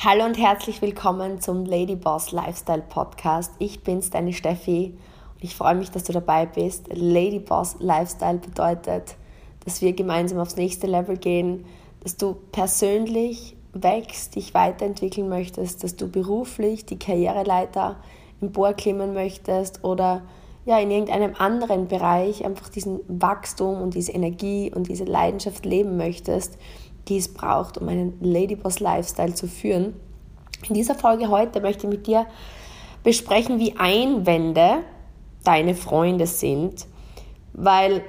Hallo und herzlich willkommen zum Lady Boss Lifestyle Podcast. Ich bin's, deine Steffi, und ich freue mich, dass du dabei bist. Lady Boss Lifestyle bedeutet, dass wir gemeinsam aufs nächste Level gehen, dass du persönlich wächst, dich weiterentwickeln möchtest, dass du beruflich die Karriereleiter emporklimmen möchtest oder ja, in irgendeinem anderen Bereich einfach diesen Wachstum und diese Energie und diese Leidenschaft leben möchtest die es braucht, um einen Ladyboss Lifestyle zu führen. In dieser Folge heute möchte ich mit dir besprechen, wie Einwände deine Freunde sind, weil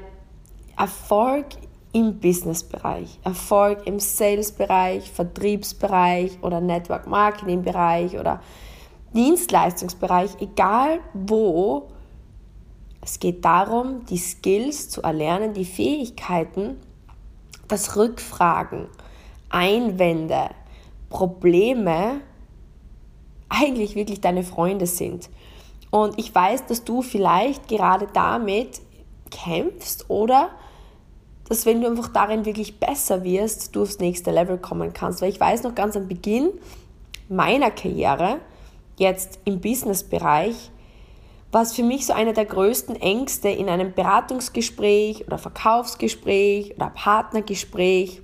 Erfolg im Businessbereich, Erfolg im Sales-Bereich, Vertriebsbereich oder Network Marketing-Bereich oder Dienstleistungsbereich, egal wo, es geht darum, die Skills zu erlernen, die Fähigkeiten dass Rückfragen, Einwände, Probleme eigentlich wirklich deine Freunde sind. Und ich weiß, dass du vielleicht gerade damit kämpfst oder dass wenn du einfach darin wirklich besser wirst, du aufs nächste Level kommen kannst. Weil ich weiß noch ganz am Beginn meiner Karriere, jetzt im Businessbereich, war es für mich so einer der größten Ängste in einem Beratungsgespräch oder Verkaufsgespräch oder Partnergespräch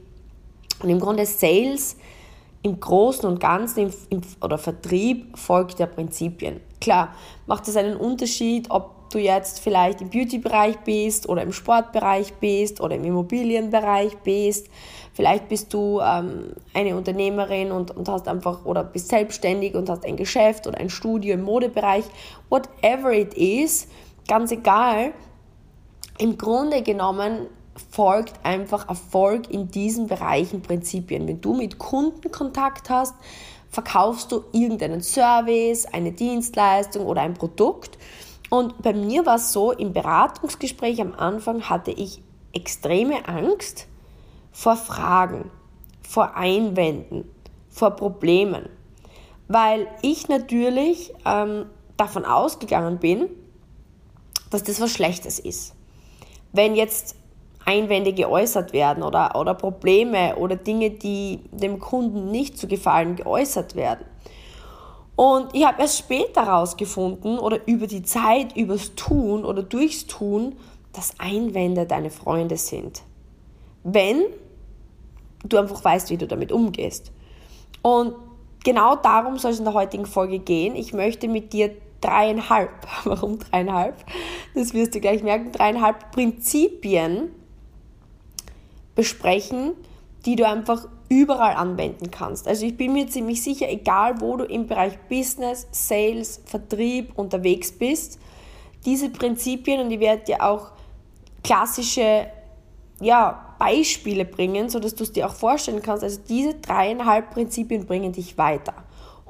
und im Grunde Sales im Großen und Ganzen im, im, oder Vertrieb folgt der Prinzipien. Klar, macht es einen Unterschied, ob du jetzt vielleicht im Beauty-Bereich bist oder im Sportbereich bist oder im Immobilienbereich bist. Vielleicht bist du ähm, eine Unternehmerin und, und hast einfach oder bist selbstständig und hast ein Geschäft oder ein Studio im Modebereich. Whatever it is, ganz egal. Im Grunde genommen folgt einfach Erfolg in diesen Bereichen Prinzipien. Wenn du mit Kunden Kontakt hast, verkaufst du irgendeinen Service, eine Dienstleistung oder ein Produkt. Und bei mir war es so, im Beratungsgespräch am Anfang hatte ich extreme Angst, vor Fragen, vor Einwänden, vor Problemen, weil ich natürlich ähm, davon ausgegangen bin, dass das was Schlechtes ist. Wenn jetzt Einwände geäußert werden oder, oder Probleme oder Dinge, die dem Kunden nicht zu gefallen, geäußert werden. Und ich habe erst später herausgefunden oder über die Zeit, übers Tun oder durchs Tun, dass Einwände deine Freunde sind. Wenn du einfach weißt, wie du damit umgehst. Und genau darum soll es in der heutigen Folge gehen. Ich möchte mit dir dreieinhalb, warum dreieinhalb? Das wirst du gleich merken, dreieinhalb Prinzipien besprechen, die du einfach überall anwenden kannst. Also ich bin mir ziemlich sicher, egal wo du im Bereich Business, Sales, Vertrieb unterwegs bist, diese Prinzipien und ich werde dir auch klassische ja, Beispiele bringen, sodass du es dir auch vorstellen kannst. Also diese dreieinhalb Prinzipien bringen dich weiter.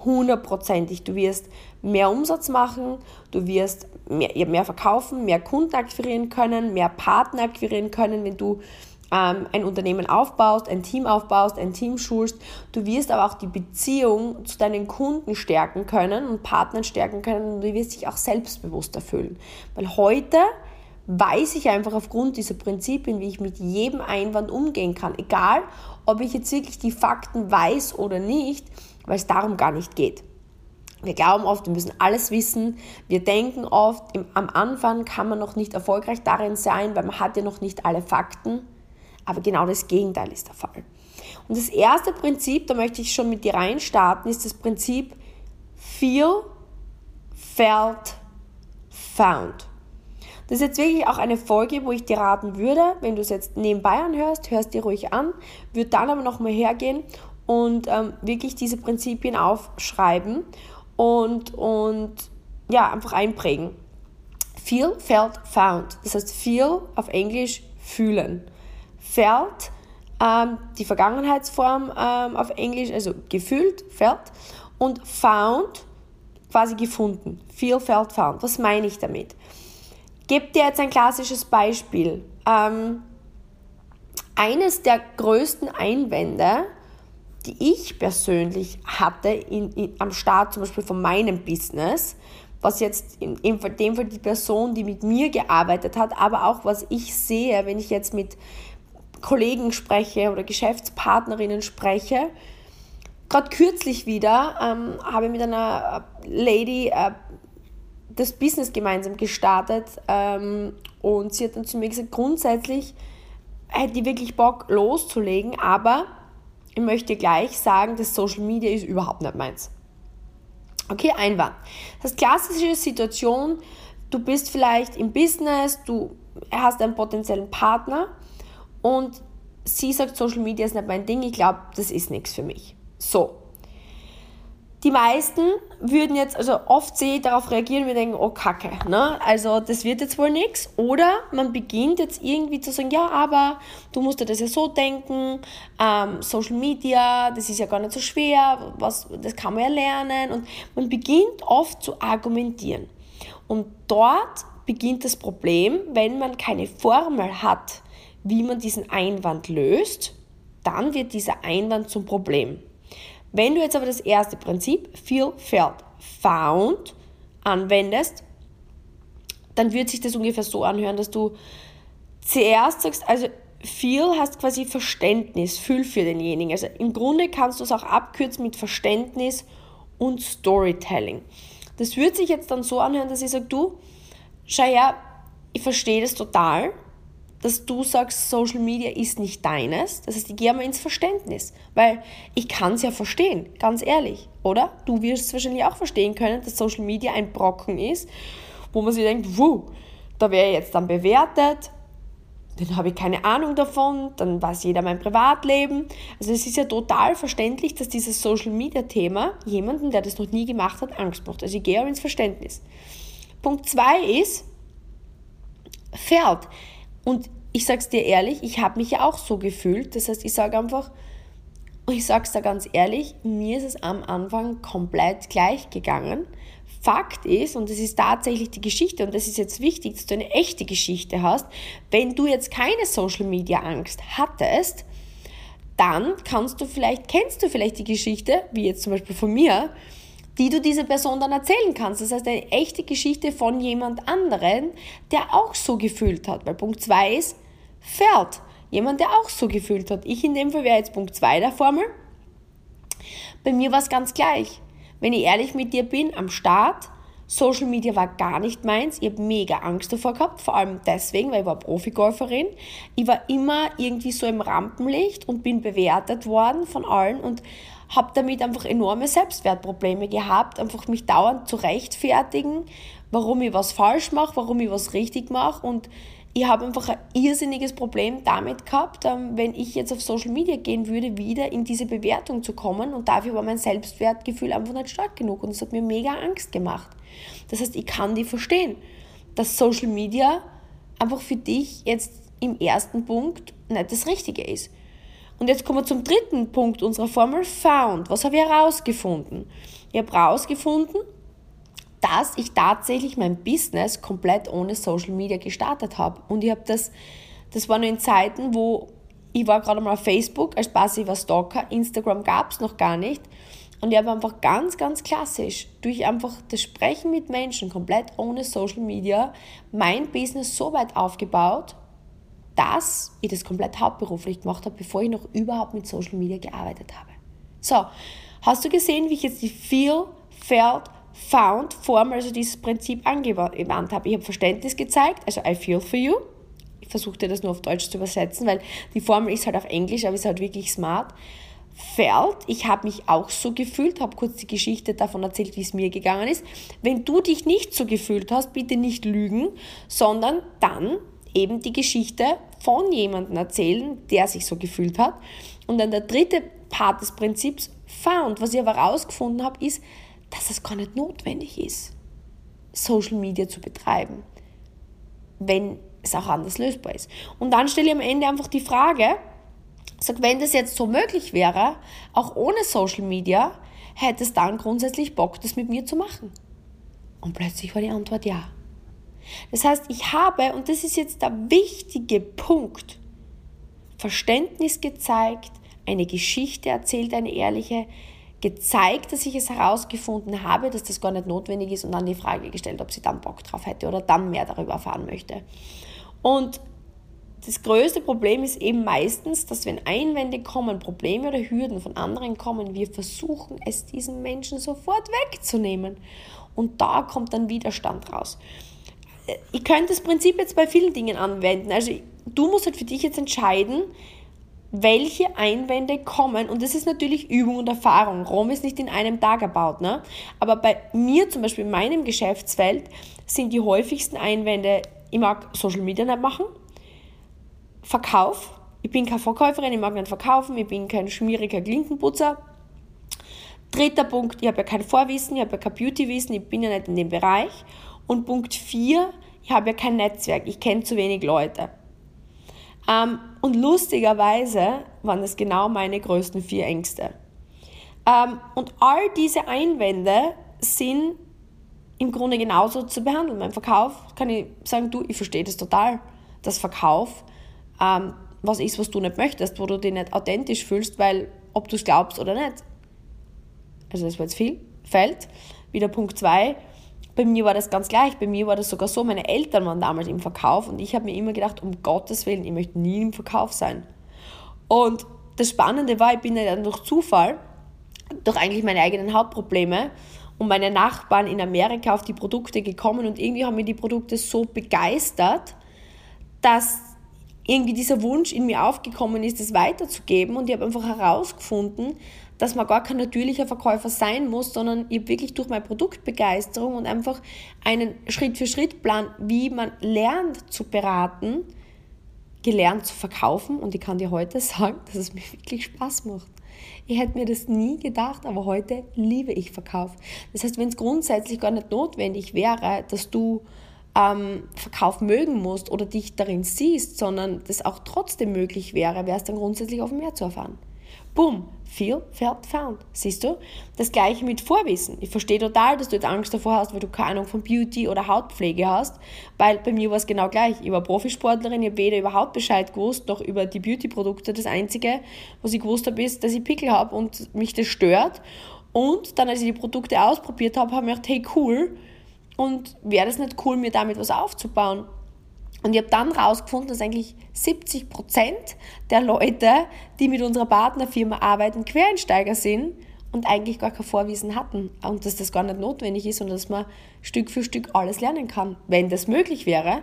Hundertprozentig. Du wirst mehr Umsatz machen, du wirst mehr, mehr verkaufen, mehr Kunden akquirieren können, mehr Partner akquirieren können, wenn du ähm, ein Unternehmen aufbaust, ein Team aufbaust, ein Team schulst. Du wirst aber auch die Beziehung zu deinen Kunden stärken können und Partnern stärken können und du wirst dich auch selbstbewusster fühlen. Weil heute weiß ich einfach aufgrund dieser Prinzipien, wie ich mit jedem Einwand umgehen kann. Egal, ob ich jetzt wirklich die Fakten weiß oder nicht, weil es darum gar nicht geht. Wir glauben oft, wir müssen alles wissen. Wir denken oft, im, am Anfang kann man noch nicht erfolgreich darin sein, weil man hat ja noch nicht alle Fakten. Aber genau das Gegenteil ist der Fall. Und das erste Prinzip, da möchte ich schon mit dir reinstarten, ist das Prinzip Feel, Felt, Found. Das ist jetzt wirklich auch eine Folge, wo ich dir raten würde, wenn du es jetzt nebenbei anhörst, hörst dir ruhig an, würde dann aber nochmal hergehen und ähm, wirklich diese Prinzipien aufschreiben und, und ja, einfach einprägen. Feel, felt, found. Das heißt, feel auf Englisch fühlen. Felt, ähm, die Vergangenheitsform ähm, auf Englisch, also gefühlt, felt. Und found, quasi gefunden. Feel, felt, found. Was meine ich damit? Gebe dir jetzt ein klassisches Beispiel. Ähm, eines der größten Einwände, die ich persönlich hatte in, in, am Start zum Beispiel von meinem Business, was jetzt in, in dem Fall die Person, die mit mir gearbeitet hat, aber auch was ich sehe, wenn ich jetzt mit Kollegen spreche oder Geschäftspartnerinnen spreche, gerade kürzlich wieder ähm, habe ich mit einer Lady äh, das Business gemeinsam gestartet ähm, und sie hat dann zu mir gesagt, grundsätzlich hätte ich wirklich Bock loszulegen, aber ich möchte gleich sagen, dass Social Media ist überhaupt nicht meins. Okay, Einwand. Das klassische Situation, du bist vielleicht im Business, du hast einen potenziellen Partner und sie sagt, Social Media ist nicht mein Ding, ich glaube, das ist nichts für mich. So, die meisten würden jetzt, also oft sehe ich darauf reagieren wir denken, oh Kacke, ne? also das wird jetzt wohl nichts. Oder man beginnt jetzt irgendwie zu sagen, ja, aber du musst dir das ja so denken, ähm, Social Media, das ist ja gar nicht so schwer, was, das kann man ja lernen. Und man beginnt oft zu argumentieren. Und dort beginnt das Problem, wenn man keine Formel hat, wie man diesen Einwand löst, dann wird dieser Einwand zum Problem. Wenn du jetzt aber das erste Prinzip, Feel, Felt, Found, anwendest, dann wird sich das ungefähr so anhören, dass du zuerst sagst, also Feel heißt quasi Verständnis, Fühl für denjenigen. Also im Grunde kannst du es auch abkürzen mit Verständnis und Storytelling. Das wird sich jetzt dann so anhören, dass ich sage, du, schau her, ich verstehe das total, dass du sagst, Social Media ist nicht deines. Das heißt, ich gehe mal ins Verständnis, weil ich kann es ja verstehen, ganz ehrlich, oder? Du wirst es wahrscheinlich auch verstehen können, dass Social Media ein Brocken ist, wo man sich denkt, wuh, da wäre jetzt dann bewertet, dann habe ich keine Ahnung davon, dann weiß jeder mein Privatleben. Also es ist ja total verständlich, dass dieses Social Media Thema jemanden, der das noch nie gemacht hat, Angst macht. Also ich gehe auch ins Verständnis. Punkt zwei ist, Pferd. Und ich sag's dir ehrlich, ich habe mich ja auch so gefühlt. Das heißt, ich sage einfach, ich sag's da ganz ehrlich, mir ist es am Anfang komplett gleich gegangen. Fakt ist, und das ist tatsächlich die Geschichte, und das ist jetzt wichtig, dass du eine echte Geschichte hast, wenn du jetzt keine Social Media Angst hattest, dann kannst du vielleicht, kennst du vielleicht die Geschichte, wie jetzt zum Beispiel von mir, die du dieser Person dann erzählen kannst. Das heißt, eine echte Geschichte von jemand anderen, der auch so gefühlt hat. Weil Punkt 2 ist, Pferd. Jemand, der auch so gefühlt hat. Ich in dem Fall wäre jetzt Punkt 2 der Formel. Bei mir war es ganz gleich. Wenn ich ehrlich mit dir bin, am Start, Social Media war gar nicht meins. Ich habe mega Angst davor gehabt, vor allem deswegen, weil ich war Profigolferin. Ich war immer irgendwie so im Rampenlicht und bin bewertet worden von allen und habe damit einfach enorme Selbstwertprobleme gehabt, einfach mich dauernd zu rechtfertigen, warum ich was falsch mache, warum ich was richtig mache und ich habe einfach ein irrsinniges Problem damit gehabt, ähm, wenn ich jetzt auf Social Media gehen würde, wieder in diese Bewertung zu kommen und dafür war mein Selbstwertgefühl einfach nicht stark genug und das hat mir mega Angst gemacht. Das heißt, ich kann die verstehen, dass Social Media einfach für dich jetzt im ersten Punkt nicht das Richtige ist. Und jetzt kommen wir zum dritten Punkt unserer Formel Found. Was habe ich herausgefunden? Ich habe herausgefunden, dass ich tatsächlich mein Business komplett ohne Social Media gestartet habe. Und ich habe das, das war nur in Zeiten, wo ich war gerade mal auf Facebook als passiver Stalker, Instagram gab es noch gar nicht. Und ich habe einfach ganz, ganz klassisch durch einfach das Sprechen mit Menschen komplett ohne Social Media mein Business so weit aufgebaut, dass ich das komplett hauptberuflich gemacht habe, bevor ich noch überhaupt mit Social Media gearbeitet habe. So, hast du gesehen, wie ich jetzt die Feel, Felt, Found Form, also dieses Prinzip angewandt habe? Ich habe Verständnis gezeigt, also I feel for you. Ich versuche dir das nur auf Deutsch zu übersetzen, weil die Formel ist halt auf Englisch, aber ist halt wirklich smart. Felt, ich habe mich auch so gefühlt, habe kurz die Geschichte davon erzählt, wie es mir gegangen ist. Wenn du dich nicht so gefühlt hast, bitte nicht lügen, sondern dann eben die Geschichte von jemandem erzählen, der sich so gefühlt hat. Und dann der dritte Part des Prinzips found, was ich aber herausgefunden habe, ist, dass es gar nicht notwendig ist, Social Media zu betreiben, wenn es auch anders lösbar ist. Und dann stelle ich am Ende einfach die Frage, sag, wenn das jetzt so möglich wäre, auch ohne Social Media, hätte es dann grundsätzlich Bock, das mit mir zu machen? Und plötzlich war die Antwort ja. Das heißt, ich habe, und das ist jetzt der wichtige Punkt, Verständnis gezeigt, eine Geschichte erzählt, eine ehrliche, gezeigt, dass ich es herausgefunden habe, dass das gar nicht notwendig ist und dann die Frage gestellt, ob sie dann Bock drauf hätte oder dann mehr darüber erfahren möchte. Und das größte Problem ist eben meistens, dass wenn Einwände kommen, Probleme oder Hürden von anderen kommen, wir versuchen es diesen Menschen sofort wegzunehmen. Und da kommt dann Widerstand raus. Ich könnte das Prinzip jetzt bei vielen Dingen anwenden. Also du musst halt für dich jetzt entscheiden, welche Einwände kommen. Und das ist natürlich Übung und Erfahrung. Rom ist nicht in einem Tag erbaut. Ne? Aber bei mir zum Beispiel, in meinem Geschäftsfeld, sind die häufigsten Einwände, ich mag Social Media nicht machen, Verkauf, ich bin keine Verkäuferin, ich mag nicht verkaufen, ich bin kein schmieriger Klinkenputzer. Dritter Punkt, ich habe ja kein Vorwissen, ich habe ja kein Beautywissen, ich bin ja nicht in dem Bereich. Und Punkt vier, ich habe ja kein Netzwerk, ich kenne zu wenig Leute. Ähm, und lustigerweise waren das genau meine größten vier Ängste. Ähm, und all diese Einwände sind im Grunde genauso zu behandeln. Beim Verkauf kann ich sagen, du, ich verstehe das total. Das Verkauf ähm, was ist, was du nicht möchtest, wo du dich nicht authentisch fühlst, weil ob du es glaubst oder nicht. Also das war jetzt viel. Fällt. Wieder Punkt 2. Bei mir war das ganz gleich. Bei mir war das sogar so, meine Eltern waren damals im Verkauf und ich habe mir immer gedacht, um Gottes Willen, ich möchte nie im Verkauf sein. Und das Spannende war, ich bin dann durch Zufall, durch eigentlich meine eigenen Hauptprobleme und meine Nachbarn in Amerika auf die Produkte gekommen und irgendwie haben mir die Produkte so begeistert, dass irgendwie dieser Wunsch in mir aufgekommen ist, das weiterzugeben und ich habe einfach herausgefunden, dass man gar kein natürlicher Verkäufer sein muss, sondern ich habe wirklich durch meine Produktbegeisterung und einfach einen Schritt-für-Schritt-Plan, wie man lernt zu beraten, gelernt zu verkaufen und ich kann dir heute sagen, dass es mir wirklich Spaß macht. Ich hätte mir das nie gedacht, aber heute liebe ich Verkauf. Das heißt, wenn es grundsätzlich gar nicht notwendig wäre, dass du ähm, Verkauf mögen musst oder dich darin siehst, sondern das auch trotzdem möglich wäre, wäre es dann grundsätzlich auf mehr zu erfahren. Boom, feel, felt, found. Siehst du? Das gleiche mit Vorwissen. Ich verstehe total, dass du jetzt Angst davor hast, weil du keine Ahnung von Beauty oder Hautpflege hast, weil bei mir war es genau gleich. Ich war Profisportlerin, ich habe weder über Hautbescheid gewusst, noch über die Beauty-Produkte. Das Einzige, was ich gewusst habe, ist, dass ich Pickel habe und mich das stört. Und dann, als ich die Produkte ausprobiert habe, habe ich gedacht, hey cool, und wäre das nicht cool, mir damit was aufzubauen? Und ich habe dann herausgefunden, dass eigentlich 70% der Leute, die mit unserer Partnerfirma arbeiten, Quereinsteiger sind und eigentlich gar kein Vorwissen hatten. Und dass das gar nicht notwendig ist und dass man Stück für Stück alles lernen kann. Wenn das möglich wäre,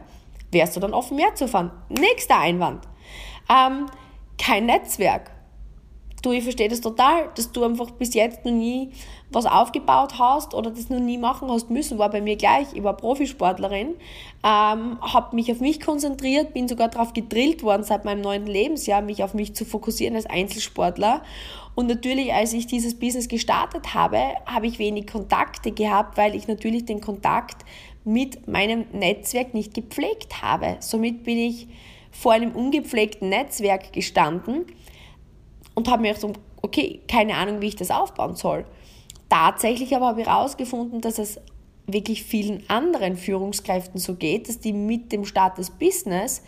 wärst du dann offen, mehr zu fahren. Nächster Einwand. Ähm, kein Netzwerk. Du, ich verstehe das total, dass du einfach bis jetzt noch nie was aufgebaut hast oder das noch nie machen hast müssen, war bei mir gleich. Ich war Profisportlerin, ähm, habe mich auf mich konzentriert, bin sogar darauf gedrillt worden seit meinem neunten Lebensjahr, mich auf mich zu fokussieren als Einzelsportler. Und natürlich, als ich dieses Business gestartet habe, habe ich wenig Kontakte gehabt, weil ich natürlich den Kontakt mit meinem Netzwerk nicht gepflegt habe. Somit bin ich vor einem ungepflegten Netzwerk gestanden und habe mir so, okay, keine Ahnung, wie ich das aufbauen soll. Tatsächlich aber habe ich herausgefunden, dass es wirklich vielen anderen Führungskräften so geht, dass die mit dem Start des Business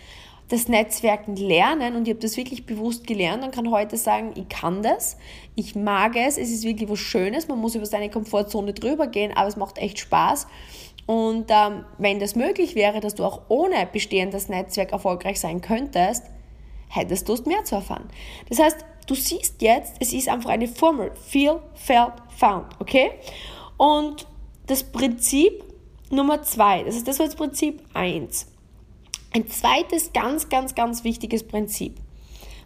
das Netzwerken lernen und ich habe das wirklich bewusst gelernt und kann heute sagen, ich kann das, ich mag es, es ist wirklich was Schönes, man muss über seine Komfortzone drüber gehen, aber es macht echt Spaß. Und ähm, wenn das möglich wäre, dass du auch ohne bestehendes Netzwerk erfolgreich sein könntest, hättest du Lust mehr zu erfahren. Das heißt, Du siehst jetzt, es ist einfach eine Formel. Feel, felt, found. Okay? Und das Prinzip Nummer zwei, das ist das war jetzt Prinzip eins. Ein zweites ganz, ganz, ganz wichtiges Prinzip,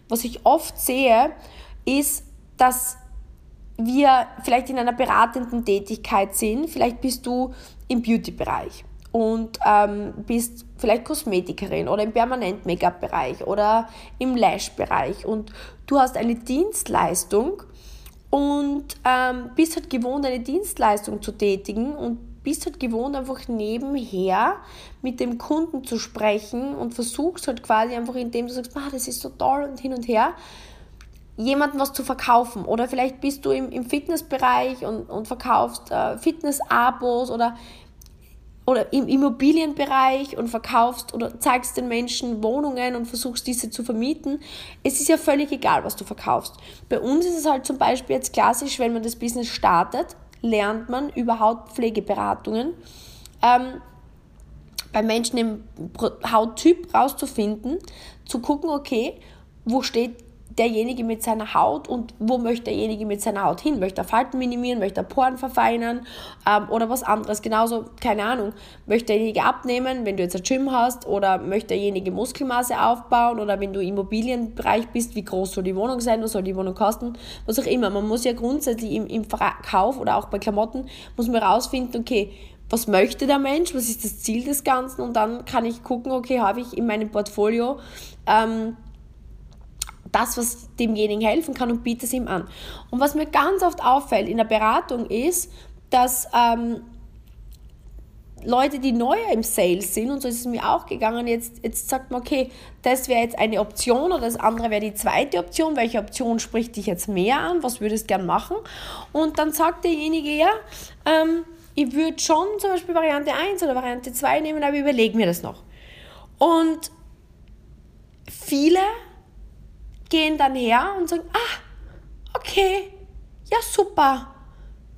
was ich oft sehe, ist, dass wir vielleicht in einer beratenden Tätigkeit sind. Vielleicht bist du im Beauty-Bereich und ähm, bist vielleicht Kosmetikerin oder im Permanent-Make-up-Bereich oder im Lash-Bereich und du hast eine Dienstleistung und ähm, bist halt gewohnt, eine Dienstleistung zu tätigen und bist halt gewohnt, einfach nebenher mit dem Kunden zu sprechen und versuchst halt quasi einfach, indem du sagst, das ist so toll und hin und her, jemandem was zu verkaufen. Oder vielleicht bist du im, im Fitnessbereich und, und verkaufst äh, Fitness-Abos oder oder im Immobilienbereich und verkaufst oder zeigst den Menschen Wohnungen und versuchst diese zu vermieten. Es ist ja völlig egal, was du verkaufst. Bei uns ist es halt zum Beispiel jetzt klassisch, wenn man das Business startet, lernt man überhaupt Pflegeberatungen. Ähm, bei Menschen im Hauttyp rauszufinden, zu gucken, okay, wo steht derjenige mit seiner Haut und wo möchte derjenige mit seiner Haut hin? Möchte er Falten minimieren, möchte er Poren verfeinern? Ähm, oder was anderes? Genauso, keine Ahnung, möchte derjenige abnehmen, wenn du jetzt ein Gym hast? Oder möchte derjenige Muskelmasse aufbauen? Oder wenn du im Immobilienbereich bist, wie groß soll die Wohnung sein, was soll die Wohnung kosten, was auch immer. Man muss ja grundsätzlich im, im Verkauf oder auch bei Klamotten, muss man herausfinden, okay, was möchte der Mensch, was ist das Ziel des Ganzen? Und dann kann ich gucken, okay, habe ich in meinem Portfolio ähm, das, was demjenigen helfen kann und biete es ihm an. Und was mir ganz oft auffällt in der Beratung ist, dass ähm, Leute, die neu im Sales sind, und so ist es mir auch gegangen, jetzt, jetzt sagt man, okay, das wäre jetzt eine Option oder das andere wäre die zweite Option. Welche Option spricht dich jetzt mehr an? Was würdest du gern machen? Und dann sagt derjenige, ja, ähm, ich würde schon zum Beispiel Variante 1 oder Variante 2 nehmen, aber überlege mir das noch. Und viele gehen dann her und sagen, ah, okay, ja super,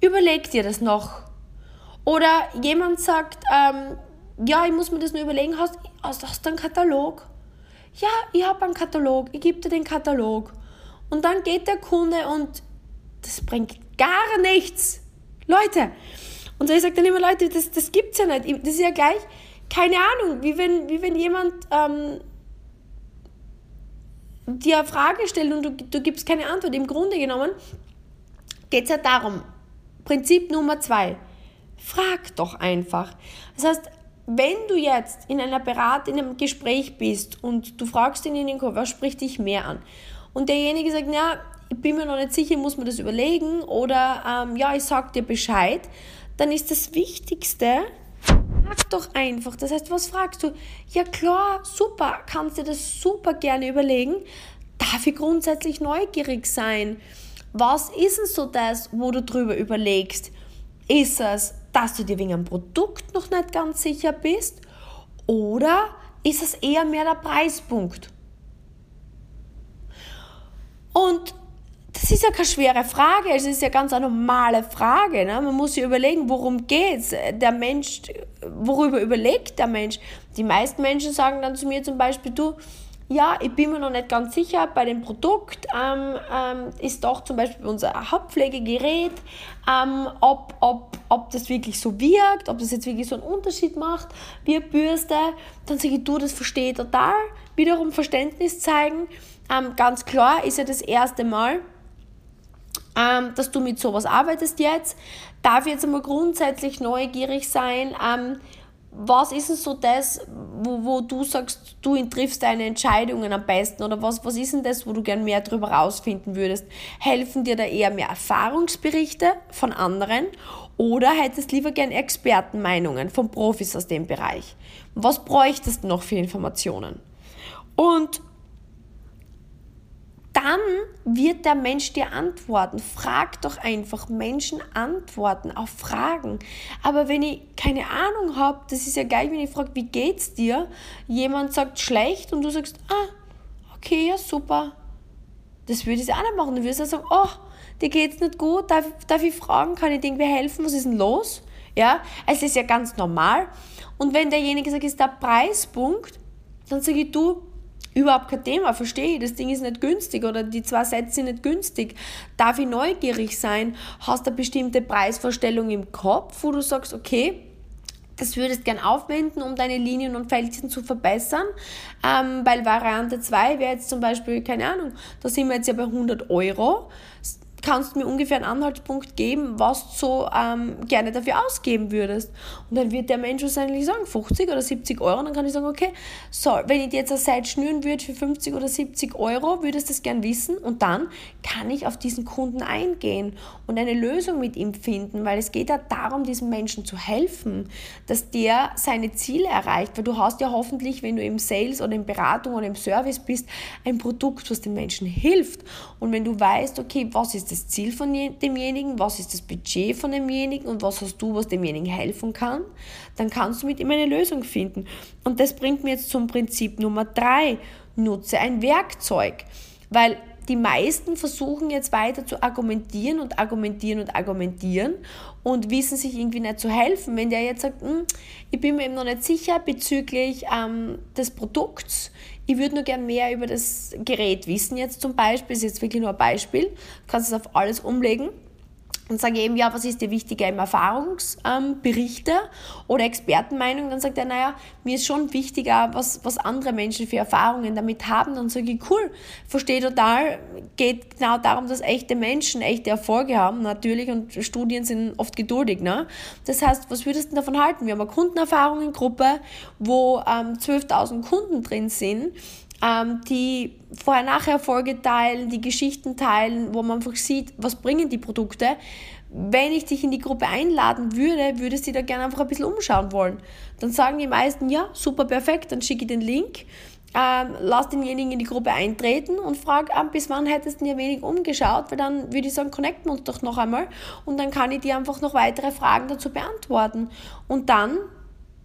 überleg dir das noch. Oder jemand sagt, ähm, ja, ich muss mir das nur überlegen, hast, hast, hast du einen Katalog? Ja, ich habe einen Katalog, ich gebe dir den Katalog. Und dann geht der Kunde und das bringt gar nichts. Leute. Und so ich sage dann immer, Leute, das, das es ja nicht. Das ist ja gleich, keine Ahnung, wie wenn, wie wenn jemand ähm, dir Frage stellt und du, du gibst keine Antwort. Im Grunde genommen geht es ja darum, Prinzip Nummer zwei, frag doch einfach. Das heißt, wenn du jetzt in einer Beratung, in einem Gespräch bist und du fragst denjenigen, was spricht dich mehr an? Und derjenige sagt, ja, ich bin mir noch nicht sicher, muss man das überlegen oder ähm, ja, ich sag dir Bescheid, dann ist das Wichtigste, Frag doch einfach. Das heißt, was fragst du? Ja klar, super, kannst dir das super gerne überlegen. Darf ich grundsätzlich neugierig sein? Was ist denn so das, wo du drüber überlegst? Ist es, dass du dir wegen einem Produkt noch nicht ganz sicher bist? Oder ist es eher mehr der Preispunkt? Und das ist ja keine schwere Frage, es ist ja ganz eine normale Frage. Ne? Man muss sich überlegen, worum geht's. Der Mensch, worüber überlegt der Mensch? Die meisten Menschen sagen dann zu mir zum Beispiel, du, ja, ich bin mir noch nicht ganz sicher bei dem Produkt, ähm, ähm, ist doch zum Beispiel unser Hauptpflegegerät, ähm, ob, ob, ob das wirklich so wirkt, ob das jetzt wirklich so einen Unterschied macht, wie Bürste. Dann sage ich, du, das verstehe ich total. Wiederum Verständnis zeigen. Ähm, ganz klar ist ja das erste Mal, ähm, dass du mit sowas arbeitest jetzt. Darf jetzt einmal grundsätzlich neugierig sein. Ähm, was ist denn so das, wo, wo du sagst, du triffst deine Entscheidungen am besten? Oder was, was ist denn das, wo du gern mehr darüber rausfinden würdest? Helfen dir da eher mehr Erfahrungsberichte von anderen? Oder hättest lieber gern Expertenmeinungen von Profis aus dem Bereich? Was bräuchtest du noch für Informationen? Und dann wird der Mensch dir antworten. Frag doch einfach. Menschen antworten auf Fragen. Aber wenn ich keine Ahnung habe, das ist ja geil, wenn ich frage, wie geht's dir? Jemand sagt schlecht und du sagst, ah, okay, ja, super. Das würde ich auch nicht machen. Du würdest sagen, oh, dir geht's nicht gut, darf, darf ich fragen, kann ich dir helfen, was ist denn los? Ja, es ist ja ganz normal. Und wenn derjenige sagt, ist der Preispunkt, dann sage ich, du, Überhaupt kein Thema, verstehe ich, das Ding ist nicht günstig oder die zwei Sätze sind nicht günstig. Darf ich neugierig sein? Hast du eine bestimmte Preisvorstellung im Kopf, wo du sagst, okay, das würdest gern aufwenden, um deine Linien und Fältchen zu verbessern. Ähm, weil Variante 2 wäre jetzt zum Beispiel, keine Ahnung, da sind wir jetzt ja bei 100 Euro kannst du mir ungefähr einen Anhaltspunkt geben, was du so ähm, gerne dafür ausgeben würdest. Und dann wird der Mensch wahrscheinlich sagen, 50 oder 70 Euro. Und dann kann ich sagen, okay, so, wenn ich dir jetzt eine Seite schnüren würde für 50 oder 70 Euro, würdest du das gern wissen. Und dann kann ich auf diesen Kunden eingehen und eine Lösung mit ihm finden, weil es geht ja darum, diesem Menschen zu helfen, dass der seine Ziele erreicht. Weil du hast ja hoffentlich, wenn du im Sales oder in Beratung oder im Service bist, ein Produkt, was den Menschen hilft. Und wenn du weißt, okay, was ist das Ziel von demjenigen, was ist das Budget von demjenigen und was hast du, was demjenigen helfen kann, dann kannst du mit ihm eine Lösung finden. Und das bringt mir jetzt zum Prinzip Nummer drei. Nutze ein Werkzeug. Weil die meisten versuchen jetzt weiter zu argumentieren und argumentieren und argumentieren und wissen sich irgendwie nicht zu helfen. Wenn der jetzt sagt, hm, ich bin mir eben noch nicht sicher bezüglich ähm, des Produkts, ich würde nur gern mehr über das Gerät wissen jetzt zum Beispiel, ist jetzt wirklich nur ein Beispiel, du kannst es auf alles umlegen und sage eben, ja, was ist dir wichtiger im Erfahrungsberichte ähm, oder Expertenmeinung, dann sagt er, naja, mir ist schon wichtiger, was, was andere Menschen für Erfahrungen damit haben. Dann sage ich, cool, verstehe total, geht genau darum, dass echte Menschen echte Erfolge haben, natürlich, und Studien sind oft geduldig. Ne? Das heißt, was würdest du davon halten? Wir haben eine Kundenerfahrungengruppe, wo ähm, 12.000 Kunden drin sind ähm, die Vorher-Nachher-Folge teilen, die Geschichten teilen, wo man einfach sieht, was bringen die Produkte. Wenn ich dich in die Gruppe einladen würde, würdest du da gerne einfach ein bisschen umschauen wollen. Dann sagen die meisten, ja, super, perfekt, dann schicke ich den Link. Ähm, lass denjenigen in die Gruppe eintreten und frag, ah, bis wann hättest du dir wenig umgeschaut, weil dann würde ich sagen, connecten wir uns doch noch einmal und dann kann ich dir einfach noch weitere Fragen dazu beantworten. Und dann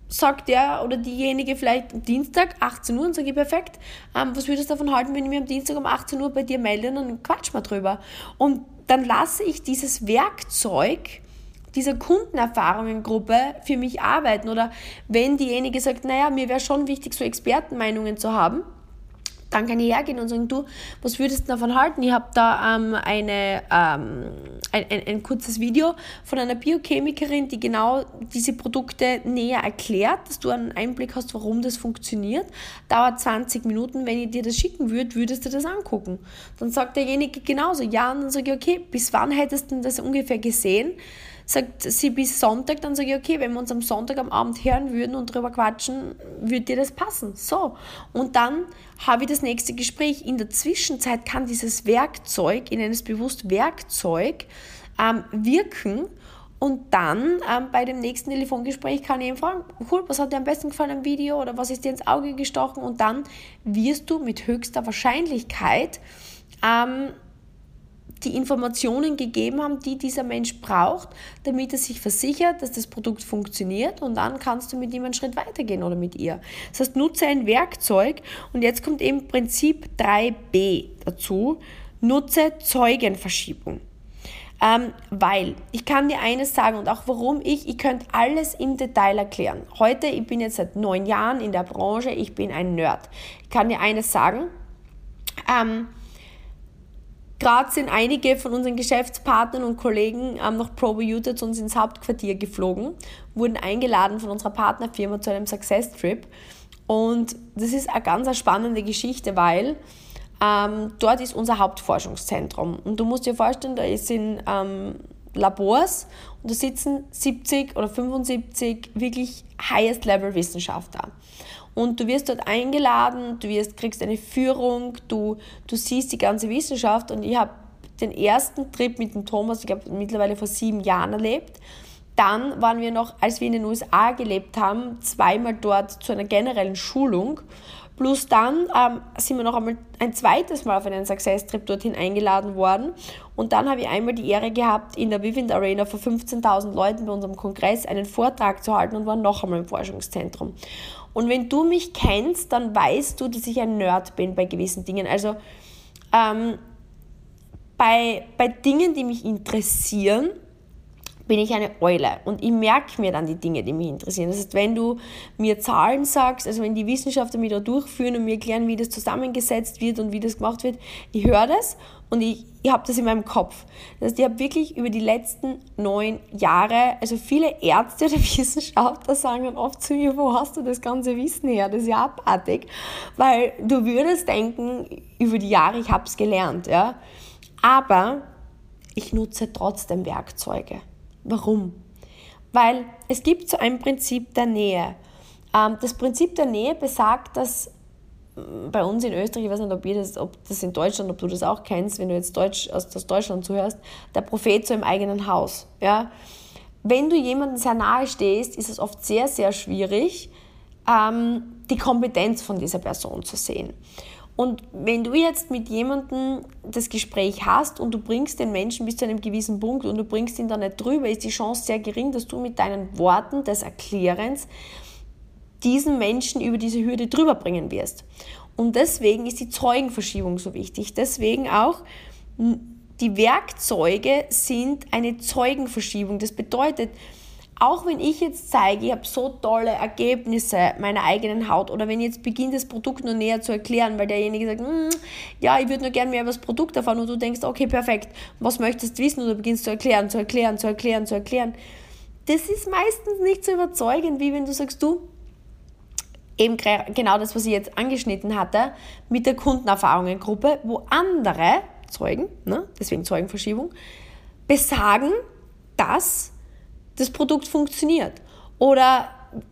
sagt der oder diejenige vielleicht am Dienstag 18 Uhr und sage ich, perfekt, ähm, was würdest du davon halten, wenn ich mich am Dienstag um 18 Uhr bei dir melde und dann quatsch mal drüber. Und dann lasse ich dieses Werkzeug dieser Kundenerfahrungengruppe für mich arbeiten. Oder wenn diejenige sagt, naja, mir wäre schon wichtig, so Expertenmeinungen zu haben, dann kann ich hergehen und sagen, du, was würdest du davon halten? Ich habe da ähm, eine, ähm, ein, ein, ein, kurzes Video von einer Biochemikerin, die genau diese Produkte näher erklärt, dass du einen Einblick hast, warum das funktioniert. Dauert 20 Minuten. Wenn ich dir das schicken würde, würdest du das angucken. Dann sagt derjenige genauso, ja, und dann sage ich, okay, bis wann hättest du das ungefähr gesehen? Sagt sie bis Sonntag, dann sage ich, okay, wenn wir uns am Sonntag am Abend hören würden und drüber quatschen, würde dir das passen. So. Und dann habe ich das nächste Gespräch. In der Zwischenzeit kann dieses Werkzeug, ich nenne es bewusst Werkzeug, ähm, wirken. Und dann ähm, bei dem nächsten Telefongespräch kann ich ihn fragen, cool, was hat dir am besten gefallen am Video oder was ist dir ins Auge gestochen? Und dann wirst du mit höchster Wahrscheinlichkeit ähm, die Informationen gegeben haben, die dieser Mensch braucht, damit er sich versichert, dass das Produkt funktioniert und dann kannst du mit ihm einen Schritt weitergehen oder mit ihr. Das heißt, nutze ein Werkzeug und jetzt kommt eben Prinzip 3b dazu, nutze Zeugenverschiebung. Ähm, weil ich kann dir eines sagen und auch warum ich, ich könnte alles im Detail erklären. Heute, ich bin jetzt seit neun Jahren in der Branche, ich bin ein Nerd. Ich kann dir eines sagen, ähm, Gerade sind einige von unseren Geschäftspartnern und Kollegen ähm, nach ProButa zu uns ins Hauptquartier geflogen, wurden eingeladen von unserer Partnerfirma zu einem Success Trip. Und das ist eine ganz spannende Geschichte, weil ähm, dort ist unser Hauptforschungszentrum. Und du musst dir vorstellen, da sind ähm, Labors und da sitzen 70 oder 75 wirklich Highest-Level-Wissenschaftler und du wirst dort eingeladen, du wirst, kriegst eine Führung, du, du siehst die ganze Wissenschaft und ich habe den ersten Trip mit dem Thomas, ich glaube mittlerweile vor sieben Jahren erlebt. Dann waren wir noch, als wir in den USA gelebt haben, zweimal dort zu einer generellen Schulung. Plus dann ähm, sind wir noch einmal ein zweites Mal auf einen Success-Trip dorthin eingeladen worden. Und dann habe ich einmal die Ehre gehabt, in der Vivint Arena vor 15.000 Leuten bei unserem Kongress einen Vortrag zu halten und war noch einmal im Forschungszentrum. Und wenn du mich kennst, dann weißt du, dass ich ein Nerd bin bei gewissen Dingen. Also ähm, bei, bei Dingen, die mich interessieren, bin ich eine Eule und ich merke mir dann die Dinge, die mich interessieren. Das heißt, wenn du mir Zahlen sagst, also wenn die Wissenschaftler mich da durchführen und mir erklären, wie das zusammengesetzt wird und wie das gemacht wird, ich höre das und ich, ich habe das in meinem Kopf. Das heißt, ich habe wirklich über die letzten neun Jahre, also viele Ärzte oder Wissenschaftler sagen dann oft zu mir, wo hast du das ganze Wissen her? Das ist ja abartig. Weil du würdest denken, über die Jahre, ich habe es gelernt. Ja? Aber ich nutze trotzdem Werkzeuge. Warum? Weil es gibt so ein Prinzip der Nähe. Ähm, das Prinzip der Nähe besagt, dass bei uns in Österreich, ich weiß nicht, ob, das, ob das in Deutschland, ob du das auch kennst, wenn du jetzt Deutsch, aus, aus Deutschland zuhörst, der Prophet so im eigenen Haus. Ja? Wenn du jemandem sehr nahe stehst, ist es oft sehr, sehr schwierig, ähm, die Kompetenz von dieser Person zu sehen. Und wenn du jetzt mit jemandem das Gespräch hast und du bringst den Menschen bis zu einem gewissen Punkt und du bringst ihn da nicht drüber, ist die Chance sehr gering, dass du mit deinen Worten des Erklärens diesen Menschen über diese Hürde drüber bringen wirst. Und deswegen ist die Zeugenverschiebung so wichtig. Deswegen auch die Werkzeuge sind eine Zeugenverschiebung. Das bedeutet, auch wenn ich jetzt zeige, ich habe so tolle Ergebnisse meiner eigenen Haut oder wenn ich jetzt beginne, das Produkt nur näher zu erklären, weil derjenige sagt, mm, ja, ich würde nur gerne mehr über das Produkt erfahren. Und du denkst, okay, perfekt, was möchtest du wissen? Und du beginnst zu erklären, zu erklären, zu erklären, zu erklären. Das ist meistens nicht so überzeugend, wie wenn du sagst, du, eben genau das, was ich jetzt angeschnitten hatte, mit der Kundenerfahrungengruppe, wo andere Zeugen, ne, deswegen Zeugenverschiebung, besagen, dass das Produkt funktioniert. Oder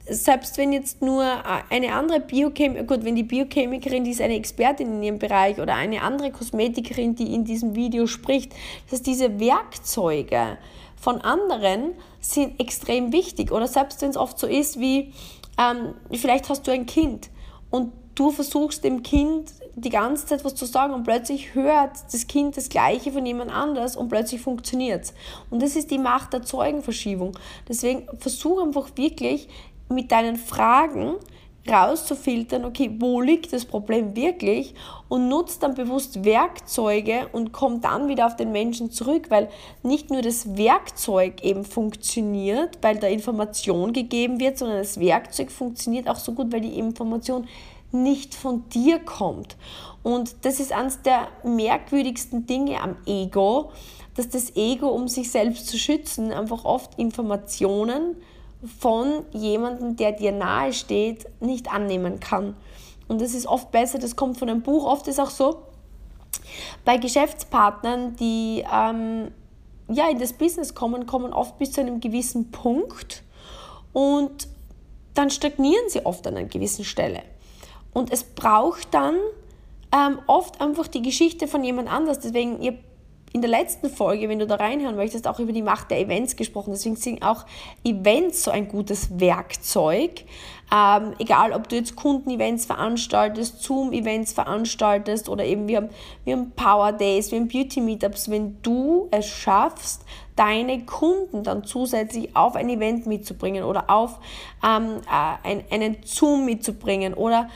selbst wenn jetzt nur eine andere Biochemikerin, gut, wenn die Biochemikerin, die ist eine Expertin in ihrem Bereich oder eine andere Kosmetikerin, die in diesem Video spricht, dass diese Werkzeuge von anderen sind extrem wichtig. Oder selbst wenn es oft so ist wie, ähm, vielleicht hast du ein Kind und du versuchst dem Kind die ganze Zeit was zu sagen und plötzlich hört das Kind das Gleiche von jemand anders und plötzlich funktioniert. Und das ist die Macht der Zeugenverschiebung. Deswegen versuch einfach wirklich mit deinen Fragen rauszufiltern, okay, wo liegt das Problem wirklich und nutzt dann bewusst Werkzeuge und kommt dann wieder auf den Menschen zurück, weil nicht nur das Werkzeug eben funktioniert, weil da Information gegeben wird, sondern das Werkzeug funktioniert auch so gut, weil die Information nicht von dir kommt. Und das ist eines der merkwürdigsten Dinge am Ego, dass das Ego, um sich selbst zu schützen, einfach oft Informationen von jemandem, der dir nahe steht, nicht annehmen kann. Und das ist oft besser, das kommt von einem Buch. Oft ist auch so, bei Geschäftspartnern, die ähm, ja, in das Business kommen, kommen oft bis zu einem gewissen Punkt und dann stagnieren sie oft an einer gewissen Stelle. Und es braucht dann ähm, oft einfach die Geschichte von jemand anders. Deswegen, ihr in der letzten Folge, wenn du da reinhören möchtest, auch über die Macht der Events gesprochen. Deswegen sind auch Events so ein gutes Werkzeug. Ähm, egal, ob du jetzt Kundenevents veranstaltest, Zoom-Events veranstaltest oder eben wir haben, wir haben Power Days, wir haben Beauty Meetups. Wenn du es schaffst, deine Kunden dann zusätzlich auf ein Event mitzubringen oder auf ähm, äh, ein, einen Zoom mitzubringen oder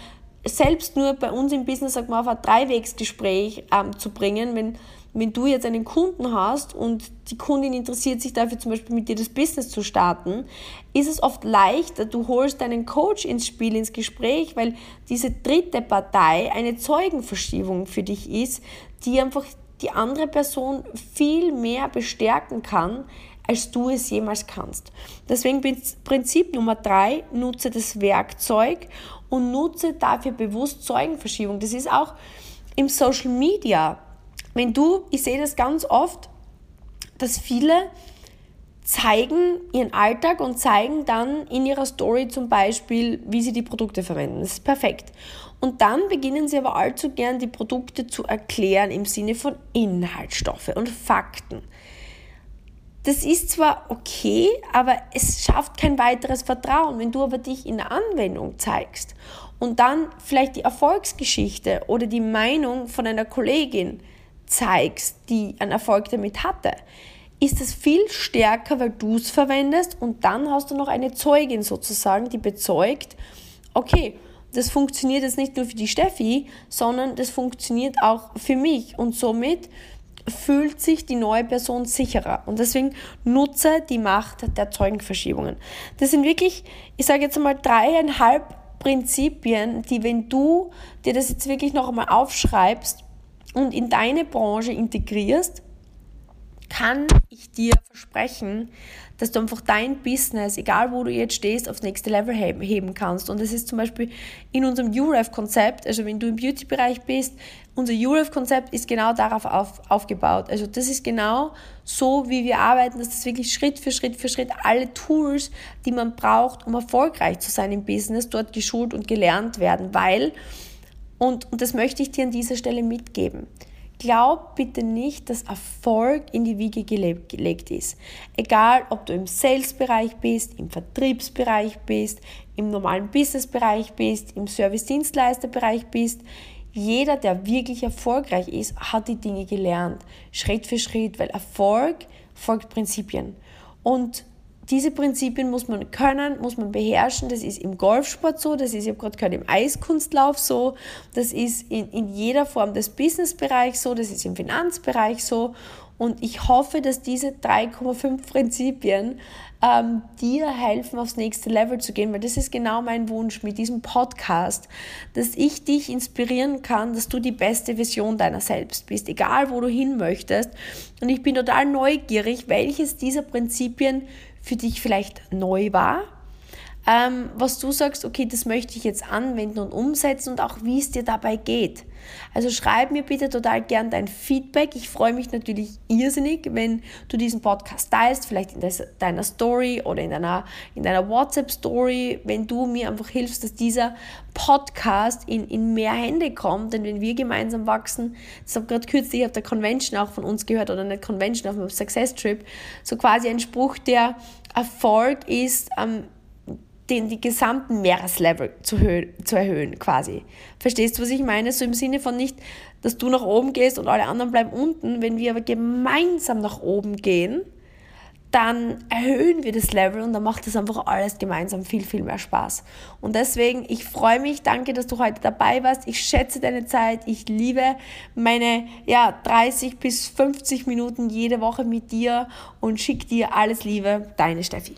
selbst nur bei uns im Business, sag mal, auf ein Dreiwegsgespräch ähm, zu bringen, wenn, wenn du jetzt einen Kunden hast und die Kundin interessiert sich dafür, zum Beispiel mit dir das Business zu starten, ist es oft leichter, du holst deinen Coach ins Spiel, ins Gespräch, weil diese dritte Partei eine Zeugenverschiebung für dich ist, die einfach die andere Person viel mehr bestärken kann, als du es jemals kannst. Deswegen Prinzip Nummer drei, nutze das Werkzeug und nutze dafür bewusst Zeugenverschiebung. Das ist auch im Social Media. Wenn du, ich sehe das ganz oft, dass viele zeigen ihren Alltag und zeigen dann in ihrer Story zum Beispiel, wie sie die Produkte verwenden. Das ist perfekt. Und dann beginnen sie aber allzu gern, die Produkte zu erklären im Sinne von Inhaltsstoffe und Fakten. Das ist zwar okay, aber es schafft kein weiteres Vertrauen. Wenn du aber dich in der Anwendung zeigst und dann vielleicht die Erfolgsgeschichte oder die Meinung von einer Kollegin zeigst, die einen Erfolg damit hatte, ist es viel stärker, weil du es verwendest und dann hast du noch eine Zeugin sozusagen, die bezeugt, okay, das funktioniert jetzt nicht nur für die Steffi, sondern das funktioniert auch für mich und somit fühlt sich die neue Person sicherer. Und deswegen nutze die Macht der Zeugenverschiebungen. Das sind wirklich, ich sage jetzt einmal, dreieinhalb Prinzipien, die, wenn du dir das jetzt wirklich noch einmal aufschreibst und in deine Branche integrierst, kann ich dir versprechen, dass du einfach dein Business, egal wo du jetzt stehst, aufs nächste Level heben kannst. Und das ist zum Beispiel in unserem UREF-Konzept, also wenn du im Beauty-Bereich bist, unser UREF-Konzept ist genau darauf auf, aufgebaut. Also das ist genau so, wie wir arbeiten, dass das wirklich Schritt für Schritt für Schritt alle Tools, die man braucht, um erfolgreich zu sein im Business, dort geschult und gelernt werden, weil, und, und das möchte ich dir an dieser Stelle mitgeben, Glaub bitte nicht, dass Erfolg in die Wiege gelegt ist. Egal, ob du im Sales-Bereich bist, im Vertriebsbereich bist, im normalen Business-Bereich bist, im Service-Dienstleister-Bereich bist. Jeder, der wirklich erfolgreich ist, hat die Dinge gelernt. Schritt für Schritt, weil Erfolg folgt Prinzipien. Und diese Prinzipien muss man können, muss man beherrschen. Das ist im Golfsport so, das ist, ich habe gerade gehört, im Eiskunstlauf so, das ist in, in jeder Form des Businessbereichs so, das ist im Finanzbereich so. Und ich hoffe, dass diese 3,5 Prinzipien ähm, dir helfen, aufs nächste Level zu gehen, weil das ist genau mein Wunsch mit diesem Podcast, dass ich dich inspirieren kann, dass du die beste Version deiner selbst bist, egal wo du hin möchtest. Und ich bin total neugierig, welches dieser Prinzipien für dich vielleicht neu war, ähm, was du sagst, okay, das möchte ich jetzt anwenden und umsetzen und auch wie es dir dabei geht. Also schreib mir bitte total gern dein Feedback. Ich freue mich natürlich irrsinnig, wenn du diesen Podcast teilst, vielleicht in deiner Story oder in deiner, in deiner WhatsApp-Story, wenn du mir einfach hilfst, dass dieser Podcast in, in mehr Hände kommt. Denn wenn wir gemeinsam wachsen, das habe gerade kürzlich auf der Convention auch von uns gehört oder nicht Convention, auf dem Success Trip, so quasi ein Spruch, der Erfolg ist, ähm, den die gesamten Meereslevel zu, zu erhöhen, quasi. Verstehst du, was ich meine? So im Sinne von nicht, dass du nach oben gehst und alle anderen bleiben unten. Wenn wir aber gemeinsam nach oben gehen, dann erhöhen wir das Level und dann macht das einfach alles gemeinsam viel, viel mehr Spaß. Und deswegen, ich freue mich, danke, dass du heute dabei warst. Ich schätze deine Zeit. Ich liebe meine ja, 30 bis 50 Minuten jede Woche mit dir und schick dir alles Liebe. Deine Steffi.